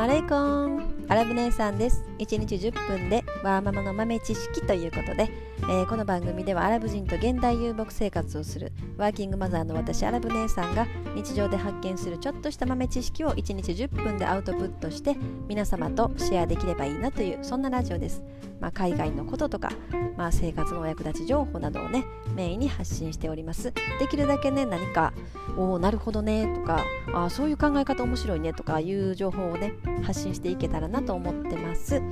マレイコンアラブ姉さんです。1日10分でワーママの豆知識ということで、えー、この番組ではアラブ人と現代遊牧生活をするワーキングマザーの私アラブ姉さんが日常で発見するちょっとした豆知識を1日10分でアウトプットして皆様とシェアできればいいなというそんなラジオです、まあ、海外のこととか、まあ、生活のお役立ち情報などをねメインに発信しております。できるだけね何かおおなるほどねとかあそういう考え方面白いねとかいう情報をね発信していけたらなと思ってます。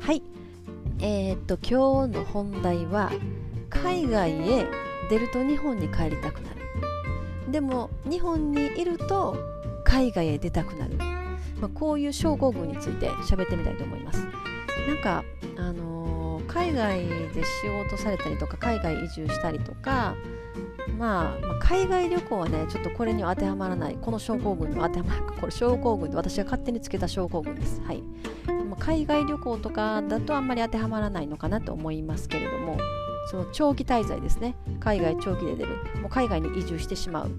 はい。えー、っと今日の本題は海外へ出ると日本に帰りたくなる。でも日本にいると海外へ出たくなる、まあ、こういう症候群について喋ってみたいと思います。なんかあのー、海外で仕事されたりとか海外移住したりとかまあ、まあ、海外旅行はねちょっとこれには当てはまらない。この症候群には当てはまらない。これ症候群で私が勝手につけた症候群です。はい、海外旅行とかだとあんまり当てはまらないのかなと思いますけれどもその長期滞在ですね。海外長期で出る。もう海外に移住してしまう。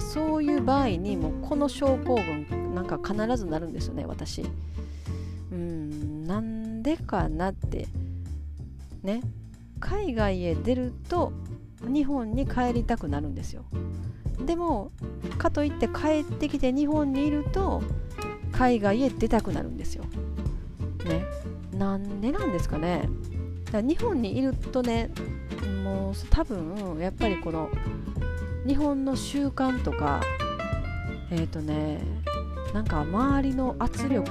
そういう場合にもこの症候群なんか必ずなるんですよね私。うんなんでかなって。ね。海外へ出ると日本に帰りたくなるんですよ。でもかといって帰ってきて日本にいると海外へ出たくなるんですよ。なんでなんですかね。だ日本にいるとねもう多分やっぱりこの日本の習慣とかえっ、ー、とねなんか周りの圧力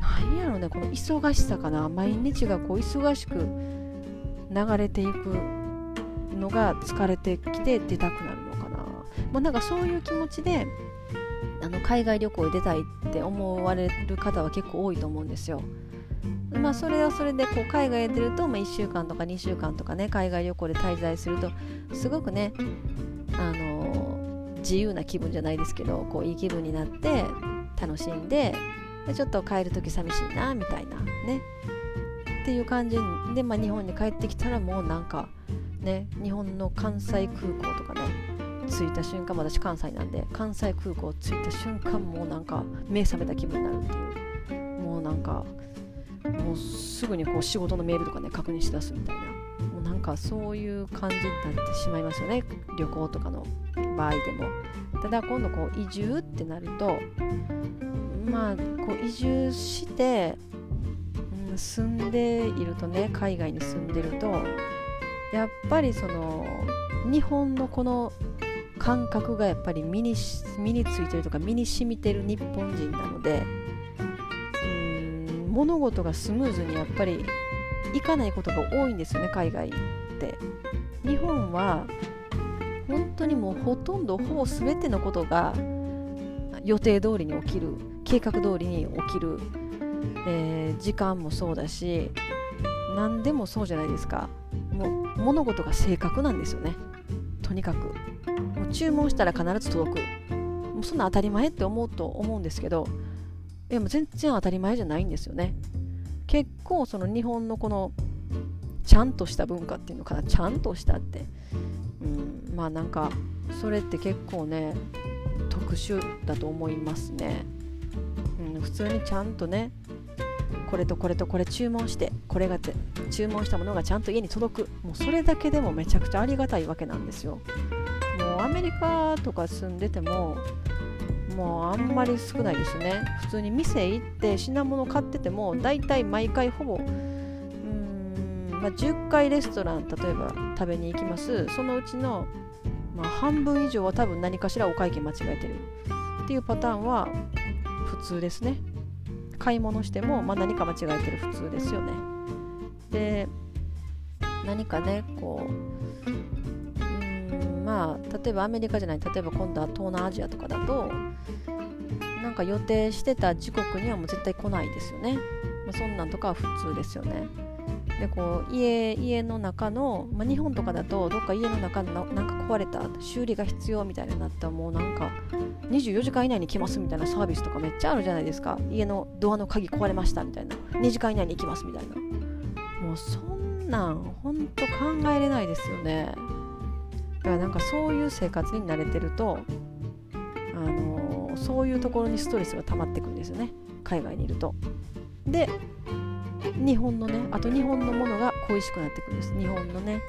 なんやろねこの忙しさかな。毎日がこう忙しく流れていくのが疲れてきて出たくなるのかな。もうなんかそういう気持ちであの海外旅行へ出たいって思われる方は結構多いと思うんですよ。まあ、それはそれでこう海外へ出ると、まあ、1週間とか2週間とかね海外旅行で滞在するとすごくね、あのー、自由な気分じゃないですけどこういい気分になって楽しんででちょっと帰る時寂しいなみたいなね。っていう感じで、まあ、日本に帰ってきたらもうなんかね日本の関西空港とかね着いた瞬間私関西なんで関西空港着いた瞬間もうなんか目覚めた気分になるっていう。もうなんかもうすぐにこう仕事のメールとかね確認しだすみたいな。もうなんかそういう感じになってしまいますよね。旅行とかの場合でも。ただ今度こう移住ってなるとまあこう移住して、うん、住んでいるとね海外に住んでるとやっぱりその日本のこの感覚がやっぱり身に身についてるとか身に染みてる日本人なので物事がスムーズにやっぱりいかないことが多いんですよね海外って。日本は本当にもうほとんどほぼ全てのことが予定通りに起きる計画通りに起きる、えー、時間もそうだし何でもそうじゃないですか。もう物事が正確なんですよね。とにかく。もう注文したら必ず届く。もうそんな当たり前って思うと思うんですけどでも全然当たり前じゃないんですよね。結構その日本のこのちゃんとした文化っていうのかな。ちゃんとしたって、うん、まあなんかそれって結構ね特殊だと思いますね、うん、普通にちゃんとねこれとこれとこれ注文してこれが注文したものがちゃんと家に届く。もうそれだけでもめちゃくちゃありがたいわけなんですよ。もうアメリカとか住んでてももうあんまり少ないですね。普通に店行って品物買ってても大体毎回ほぼうん、まあ、10回レストラン例えば食べに行きます。そのうちの、まあ、半分以上は多分何かしらお会計間違えてるっていうパターンは普通ですね。買い物しても、まあ、何か間違えてる普通ですよね。で何かねこうまあ例えばアメリカじゃない例えば今度は東南アジアとかだとなんか予定してた時刻にはもう絶対来ないですよね。まあ、そんなんとかは普通ですよね。でこう家家の中の、まあ、日本とかだとどっか家の中のなんか壊れた修理が必要みたいになったらもうなんか24時間以内に来ますみたいなサービスとかめっちゃあるじゃないですか家のドアの鍵壊れましたみたいな2時間以内に行きますみたいなもうそんなんほんと考えれないですよねからなんかそういう生活に慣れてるとあのー、そういうところにストレスが溜まってくんですよね。海外にいると。で日本のねあと日本のものが恋しくなってくるんです。日本のね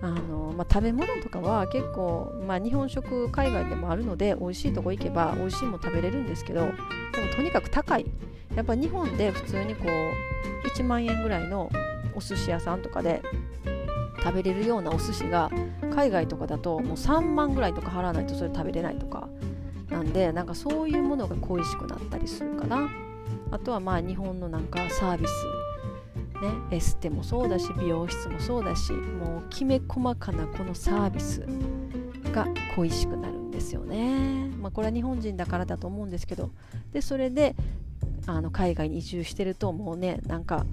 あの、まあ、食べ物とかは結構、まあ、日本食海外でもあるので美味しいとこ行けば美味しいも食べれるんですけどでもとにかく高い。やっぱ日本で普通にこう1万円ぐらいのお寿司屋さんとかで食べれるようなお寿司が海外とかだともう3万ぐらいとか払わないとそれ食べれないとか。なんでなんかそういうものが恋しくなったりするかな。あとはまあ日本のなんかサービス。ね、エステもそうだし美容室もそうだしもうきめ細かなこのサービスが恋しくなるんですよね。まあ、これは日本人だからだと思うんですけど。でそれであの海外に移住してるともうねなんか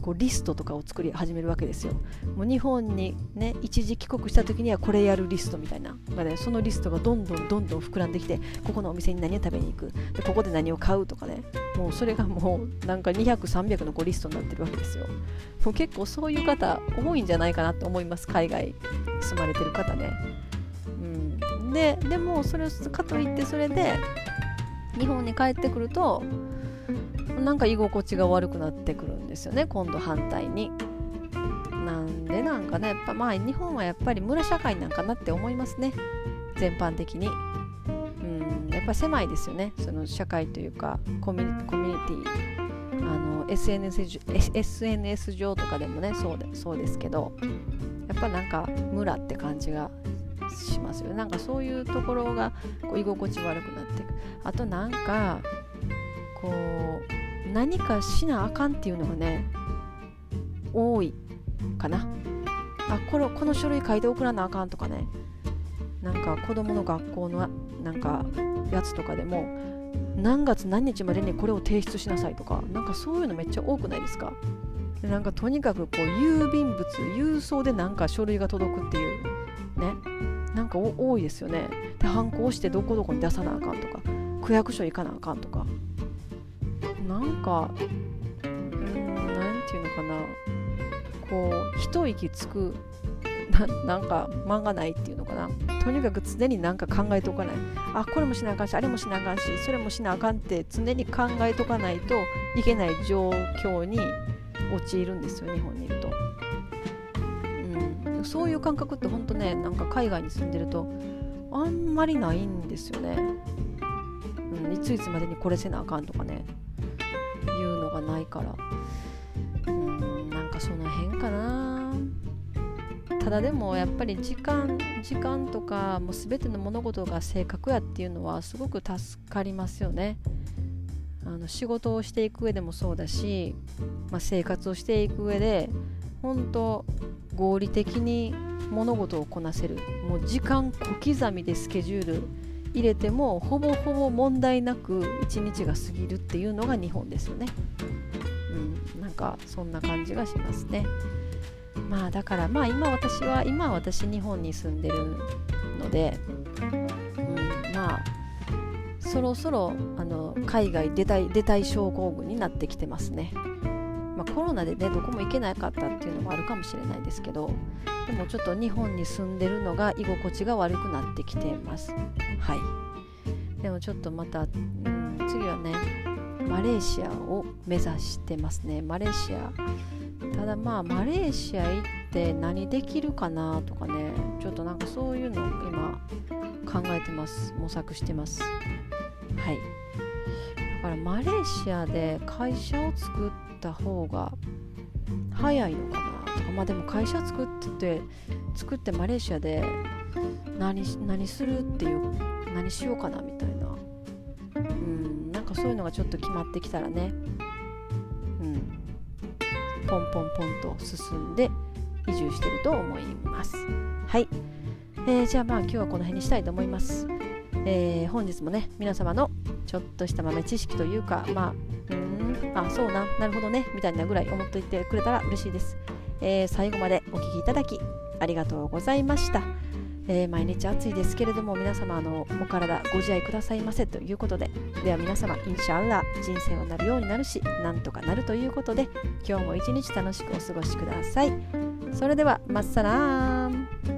こうリストとかを作り始めるわけですよ。もう日本にね一時帰国した時にはこれやるリストみたいな、まあね、そのリストがどんどんどんどん膨らんできてここのお店に何を食べに行くでここで何を買うとかねもうそれがもうなんか200300のこうリストになってるわけですよ。もう結構そういう方多いんじゃないかなと思います海外住まれてる方ね。うん、ででもそれかといってそれで日本に帰ってくるとなんか居心地が悪くなってくるんですよね今度反対に。なんでなんかねやっぱまあ日本はやっぱり村社会なんかなって思いますね全般的に。うんやっぱ狭いですよねその社会というかコミュニティあの SNS, SNS 上とかでもねそうでそうですけどやっぱなんか村って感じがしますよなんかそういうところがこう居心地悪くなっていくあとなんかこう何かしなあかんっていうのがね多いかな。あこのこの書類書いて送らなあかんとかね。なんか子供の学校のなんかやつとかでも何月何日までにこれを提出しなさいとかなんかそういうのめっちゃ多くないですか。でなんかとにかくこう郵便物郵送でなんか書類が届くっていうね。なんか多いですよね。で反抗してどこどこに出さなあかんとか区役所行かなあかんとか。なんかうん何て言うのかな。こう一息つくなんか漫画ないっていうのかな。とにかく常になんか考えておかない。あこれもしなあかんしあれもしなあかんしそれもしなあかんって常に考えとかないといけない状況に陥るんですよ日本にいると、うん、そういう感覚って本当ねなんか海外に住んでるとあんまりないんですよね、うん、いついつまでにこれせなあかんとかね。がないから。うんなんかその辺かな。ただでもやっぱり時間時間とかもう全ての物事が正確やっていうのはすごく助かりますよね。あの仕事をしていく上でもそうだし、まあ、生活をしていく上で本当合理的に物事をこなせる。もう時間小刻みでスケジュール入れてもほぼほぼ問題なく一日が過ぎるっていうのが日本ですよね。うん、なんかそんな感じがしますね。まあだからまあ今私は今私日本に住んでるので、うん、まあそろそろあの海外出たい出たい症候群になってきてますね。まあ、コロナでねどこも行けなかったっていうのもあるかもしれないですけどでもちょっと日本に住んでるのが居心地が悪くなってきてますはい。でもちょっとまた、うん、次はねマレーシアを目指してますね。マレーシア。ただまあマレーシア行って何できるかなとかね。ちょっとなんかそういうのを今考えてます。模索してます。はい。だからマレーシアで会社を作った方が早いのかなとか。まあでも会社作ってて作ってマレーシアで何何するっていう何しようかなみたいな。うんなんかそういうのがちょっと決まってきたらね。うん。ポンポンポンと進んで移住してると思います。はい、えー、じゃあまあ今日はこの辺にしたいと思います。えー、本日もね皆様のちょっとした豆知識というかまあうんあそうななるほどねみたいなぐらい思っていてくれたら嬉しいです、えー、最後までお聴きいただきありがとうございました、えー、毎日暑いですけれども皆様のお体ご自愛くださいませということででは皆様インシャアラ人生はなるようになるしなんとかなるということで今日も一日楽しくお過ごしください。それではまっさらーん